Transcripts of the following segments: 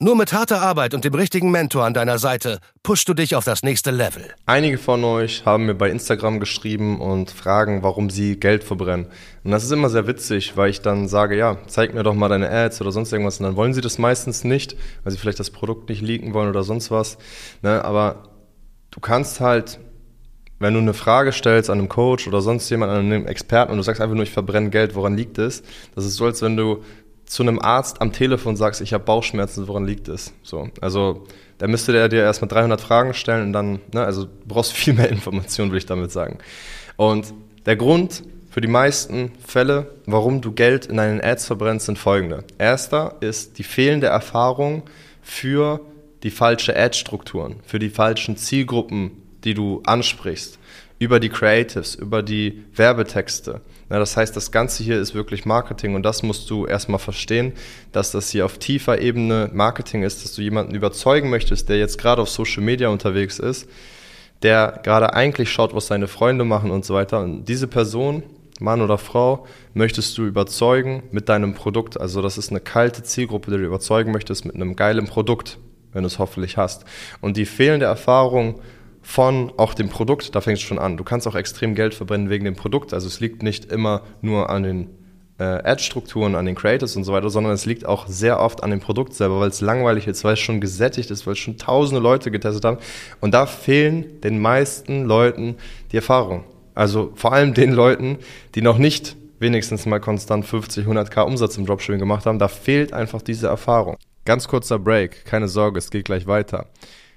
Nur mit harter Arbeit und dem richtigen Mentor an deiner Seite pushst du dich auf das nächste Level. Einige von euch haben mir bei Instagram geschrieben und fragen, warum sie Geld verbrennen. Und das ist immer sehr witzig, weil ich dann sage, ja, zeig mir doch mal deine Ads oder sonst irgendwas. Und dann wollen sie das meistens nicht, weil sie vielleicht das Produkt nicht leaken wollen oder sonst was. Ne? Aber du kannst halt, wenn du eine Frage stellst an einem Coach oder sonst jemand, an einem Experten und du sagst einfach nur, ich verbrenne Geld, woran liegt es? Das ist so, als wenn du zu einem Arzt am Telefon sagst, ich habe Bauchschmerzen, woran liegt es? So, also da müsste der dir erstmal 300 Fragen stellen und dann, ne, also du brauchst viel mehr Informationen, würde ich damit sagen. Und der Grund für die meisten Fälle, warum du Geld in deinen Ads verbrennst, sind folgende. Erster ist die fehlende Erfahrung für die falsche Ad-Strukturen, für die falschen Zielgruppen, die du ansprichst, über die Creatives, über die Werbetexte. Ja, das heißt, das Ganze hier ist wirklich Marketing und das musst du erstmal verstehen, dass das hier auf tiefer Ebene Marketing ist, dass du jemanden überzeugen möchtest, der jetzt gerade auf Social Media unterwegs ist, der gerade eigentlich schaut, was seine Freunde machen und so weiter. Und diese Person, Mann oder Frau, möchtest du überzeugen mit deinem Produkt. Also das ist eine kalte Zielgruppe, die du überzeugen möchtest mit einem geilen Produkt, wenn du es hoffentlich hast. Und die fehlende Erfahrung von auch dem Produkt, da fängt es schon an. Du kannst auch extrem Geld verbrennen wegen dem Produkt. Also es liegt nicht immer nur an den äh, Ad-Strukturen, an den Creators und so weiter, sondern es liegt auch sehr oft an dem Produkt selber, weil es langweilig ist, weil es schon gesättigt ist, weil es schon tausende Leute getestet haben. Und da fehlen den meisten Leuten die Erfahrung. Also vor allem den Leuten, die noch nicht wenigstens mal konstant 50, 100k Umsatz im Dropshipping gemacht haben, da fehlt einfach diese Erfahrung. Ganz kurzer Break, keine Sorge, es geht gleich weiter.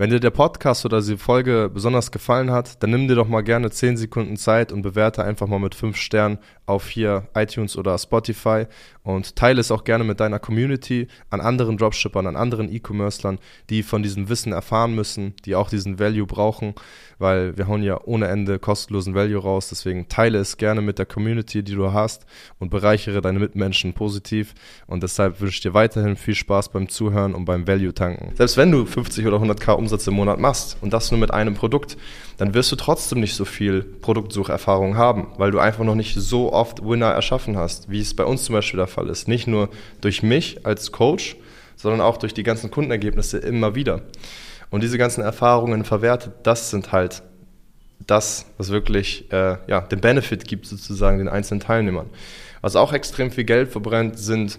Wenn dir der Podcast oder die Folge besonders gefallen hat, dann nimm dir doch mal gerne 10 Sekunden Zeit und bewerte einfach mal mit 5 Sternen auf hier iTunes oder Spotify und teile es auch gerne mit deiner Community an anderen Dropshippern, an anderen E-Commercern, die von diesem Wissen erfahren müssen, die auch diesen Value brauchen, weil wir hauen ja ohne Ende kostenlosen Value raus. Deswegen teile es gerne mit der Community, die du hast und bereichere deine Mitmenschen positiv. Und deshalb wünsche ich dir weiterhin viel Spaß beim Zuhören und beim Value tanken. Selbst wenn du 50 oder 100k Umsatz im Monat machst und das nur mit einem Produkt, dann wirst du trotzdem nicht so viel Produktsucherfahrung haben, weil du einfach noch nicht so oft Winner erschaffen hast, wie es bei uns zum Beispiel der Fall ist. Nicht nur durch mich als Coach, sondern auch durch die ganzen Kundenergebnisse immer wieder. Und diese ganzen Erfahrungen verwertet, das sind halt das, was wirklich äh, ja, den Benefit gibt sozusagen den einzelnen Teilnehmern. Was auch extrem viel Geld verbrennt, sind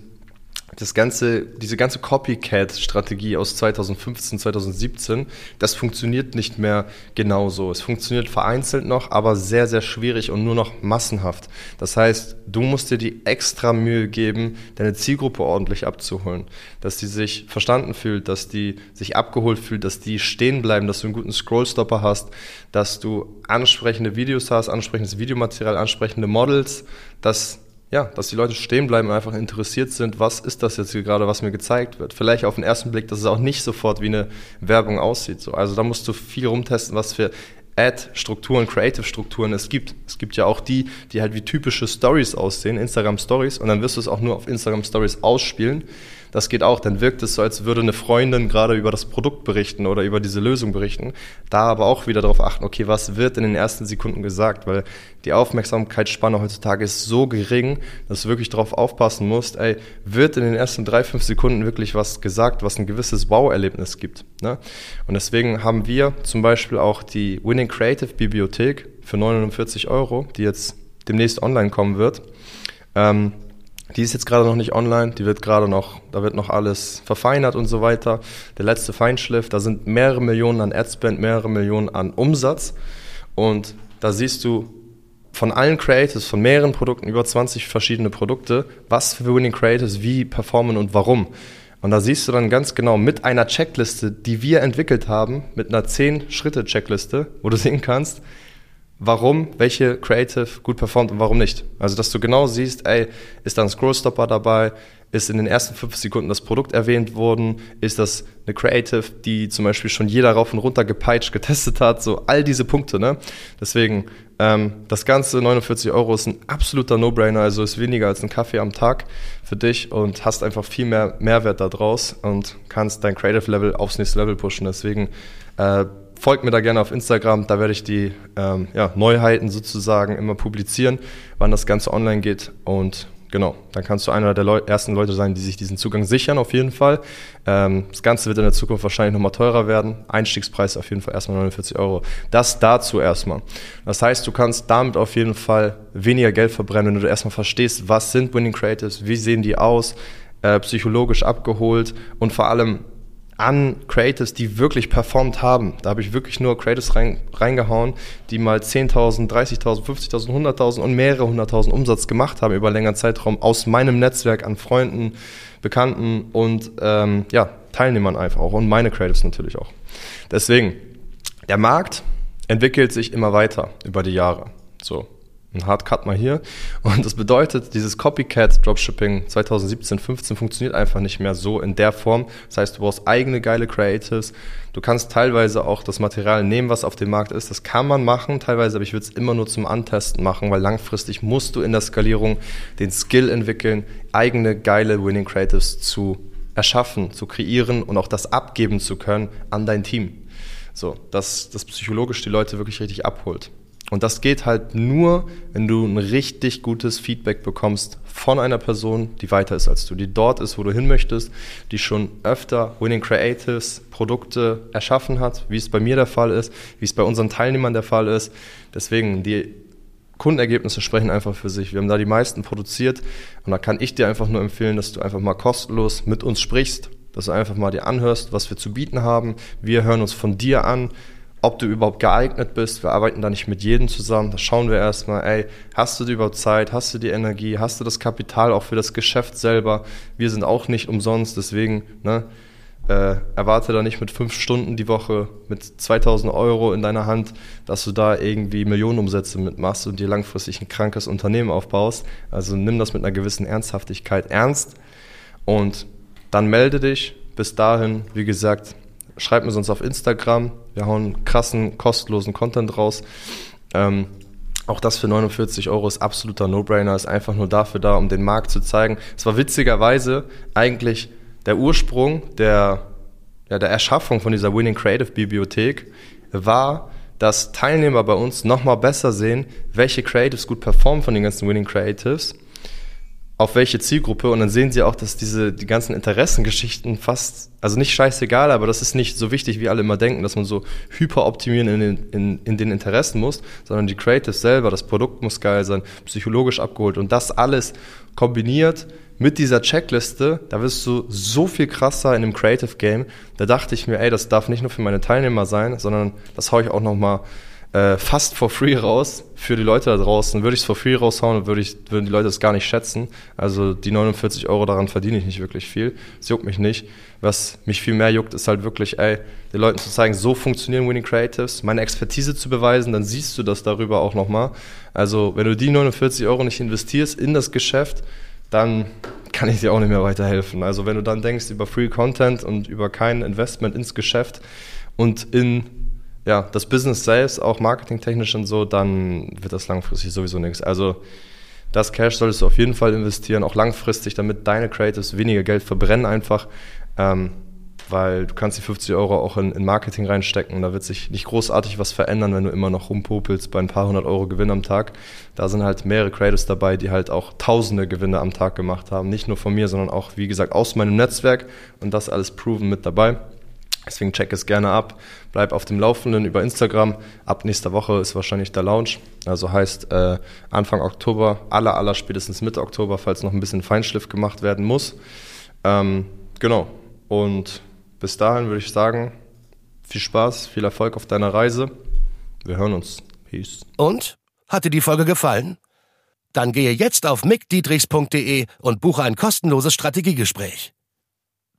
das ganze, diese ganze Copycat-Strategie aus 2015, 2017, das funktioniert nicht mehr genauso. Es funktioniert vereinzelt noch, aber sehr, sehr schwierig und nur noch massenhaft. Das heißt, du musst dir die extra Mühe geben, deine Zielgruppe ordentlich abzuholen, dass die sich verstanden fühlt, dass die sich abgeholt fühlt, dass die stehen bleiben, dass du einen guten Scrollstopper hast, dass du ansprechende Videos hast, ansprechendes Videomaterial, ansprechende Models, dass ja, dass die Leute stehen bleiben und einfach interessiert sind, was ist das jetzt hier gerade, was mir gezeigt wird. Vielleicht auf den ersten Blick, dass es auch nicht sofort wie eine Werbung aussieht. So. Also da musst du viel rumtesten, was für Ad-Strukturen, Creative-Strukturen es gibt. Es gibt ja auch die, die halt wie typische Stories aussehen, Instagram-Stories, und dann wirst du es auch nur auf Instagram-Stories ausspielen. Das geht auch, dann wirkt es so, als würde eine Freundin gerade über das Produkt berichten oder über diese Lösung berichten. Da aber auch wieder darauf achten, okay, was wird in den ersten Sekunden gesagt, weil die Aufmerksamkeitsspanne heutzutage ist so gering, dass du wirklich darauf aufpassen musst, ey, wird in den ersten drei, fünf Sekunden wirklich was gesagt, was ein gewisses Wow-Erlebnis gibt. Ne? Und deswegen haben wir zum Beispiel auch die Winning Creative Bibliothek für 49 Euro, die jetzt demnächst online kommen wird. Ähm, die ist jetzt gerade noch nicht online, die wird gerade noch, da wird noch alles verfeinert und so weiter. Der letzte Feinschliff, da sind mehrere Millionen an Adspend, mehrere Millionen an Umsatz. Und da siehst du von allen Creatives, von mehreren Produkten, über 20 verschiedene Produkte, was für Winning Creatives wie performen und warum. Und da siehst du dann ganz genau mit einer Checkliste, die wir entwickelt haben, mit einer 10-Schritte-Checkliste, wo du sehen kannst, warum welche Creative gut performt und warum nicht. Also, dass du genau siehst, ey, ist da ein Scrollstopper dabei? ist in den ersten fünf Sekunden das Produkt erwähnt worden? Ist das eine Creative, die zum Beispiel schon jeder rauf und runter gepeitscht, getestet hat? So all diese Punkte, ne? Deswegen, ähm, das Ganze 49 Euro ist ein absoluter No-Brainer, also ist weniger als ein Kaffee am Tag für dich und hast einfach viel mehr Mehrwert daraus und kannst dein Creative Level aufs nächste Level pushen. Deswegen, äh, folgt mir da gerne auf Instagram, da werde ich die ähm, ja, Neuheiten sozusagen immer publizieren, wann das Ganze online geht und Genau, dann kannst du einer der Leu ersten Leute sein, die sich diesen Zugang sichern, auf jeden Fall. Ähm, das Ganze wird in der Zukunft wahrscheinlich nochmal teurer werden. Einstiegspreis auf jeden Fall erstmal 49 Euro. Das dazu erstmal. Das heißt, du kannst damit auf jeden Fall weniger Geld verbrennen, wenn du erstmal verstehst, was sind Winning Creatives, wie sehen die aus, äh, psychologisch abgeholt und vor allem, an Creators, die wirklich performt haben. Da habe ich wirklich nur Creators rein, reingehauen, die mal 10.000, 30.000, 50.000, 100.000 und mehrere hunderttausend Umsatz gemacht haben über längeren Zeitraum aus meinem Netzwerk an Freunden, Bekannten und ähm, ja, Teilnehmern einfach auch und meine Creators natürlich auch. Deswegen, der Markt entwickelt sich immer weiter über die Jahre. So, ein Hardcut mal hier. Und das bedeutet, dieses Copycat Dropshipping 2017, 15 funktioniert einfach nicht mehr so in der Form. Das heißt, du brauchst eigene geile Creatives. Du kannst teilweise auch das Material nehmen, was auf dem Markt ist. Das kann man machen, teilweise, aber ich würde es immer nur zum Antesten machen, weil langfristig musst du in der Skalierung den Skill entwickeln, eigene geile Winning Creatives zu erschaffen, zu kreieren und auch das abgeben zu können an dein Team. So, dass das psychologisch die Leute wirklich richtig abholt. Und das geht halt nur, wenn du ein richtig gutes Feedback bekommst von einer Person, die weiter ist als du, die dort ist, wo du hin möchtest, die schon öfter Winning Creatives Produkte erschaffen hat, wie es bei mir der Fall ist, wie es bei unseren Teilnehmern der Fall ist. Deswegen, die Kundenergebnisse sprechen einfach für sich. Wir haben da die meisten produziert und da kann ich dir einfach nur empfehlen, dass du einfach mal kostenlos mit uns sprichst, dass du einfach mal dir anhörst, was wir zu bieten haben. Wir hören uns von dir an ob du überhaupt geeignet bist. Wir arbeiten da nicht mit jedem zusammen. Da schauen wir erstmal, ey, hast du die überhaupt Zeit? Hast du die Energie? Hast du das Kapital auch für das Geschäft selber? Wir sind auch nicht umsonst, deswegen, ne, äh, erwarte da nicht mit fünf Stunden die Woche mit 2000 Euro in deiner Hand, dass du da irgendwie Millionenumsätze mitmachst und dir langfristig ein krankes Unternehmen aufbaust. Also nimm das mit einer gewissen Ernsthaftigkeit ernst und dann melde dich. Bis dahin, wie gesagt, schreib mir sonst auf Instagram. Wir hauen krassen, kostenlosen Content raus. Ähm, auch das für 49 Euro ist absoluter No-Brainer, ist einfach nur dafür da, um den Markt zu zeigen. Es war witzigerweise eigentlich der Ursprung der, ja, der Erschaffung von dieser Winning Creative Bibliothek war, dass Teilnehmer bei uns nochmal besser sehen, welche Creatives gut performen von den ganzen Winning Creatives auf welche Zielgruppe und dann sehen sie auch, dass diese die ganzen Interessengeschichten fast, also nicht scheißegal, aber das ist nicht so wichtig, wie alle immer denken, dass man so hyper optimieren in den, in, in den Interessen muss, sondern die Creatives selber, das Produkt muss geil sein, psychologisch abgeholt und das alles kombiniert mit dieser Checkliste, da wirst du so viel krasser in dem Creative Game. Da dachte ich mir, ey, das darf nicht nur für meine Teilnehmer sein, sondern das hau ich auch nochmal äh, fast for free raus für die Leute da draußen. Würde ich es for free raushauen, würde ich, würden die Leute es gar nicht schätzen. Also die 49 Euro daran verdiene ich nicht wirklich viel. Es juckt mich nicht. Was mich viel mehr juckt, ist halt wirklich, ey, den Leuten zu zeigen, so funktionieren Winning Creatives, meine Expertise zu beweisen, dann siehst du das darüber auch nochmal. Also wenn du die 49 Euro nicht investierst in das Geschäft, dann kann ich dir auch nicht mehr weiterhelfen. Also wenn du dann denkst über Free Content und über kein Investment ins Geschäft und in ja, das Business selbst, auch marketingtechnisch und so, dann wird das langfristig sowieso nichts. Also das Cash solltest du auf jeden Fall investieren, auch langfristig, damit deine Creatives weniger Geld verbrennen einfach. Ähm, weil du kannst die 50 Euro auch in, in, Marketing reinstecken. Da wird sich nicht großartig was verändern, wenn du immer noch rumpopelst bei ein paar hundert Euro Gewinn am Tag. Da sind halt mehrere Creators dabei, die halt auch tausende Gewinne am Tag gemacht haben. Nicht nur von mir, sondern auch, wie gesagt, aus meinem Netzwerk und das alles proven mit dabei. Deswegen check es gerne ab. Bleib auf dem Laufenden über Instagram. Ab nächster Woche ist wahrscheinlich der Launch. Also heißt äh, Anfang Oktober, aller, aller spätestens Mitte Oktober, falls noch ein bisschen Feinschliff gemacht werden muss. Ähm, genau. Und bis dahin würde ich sagen, viel Spaß, viel Erfolg auf deiner Reise. Wir hören uns. Peace. Und? Hat dir die Folge gefallen? Dann gehe jetzt auf mickdietrichs.de und buche ein kostenloses Strategiegespräch.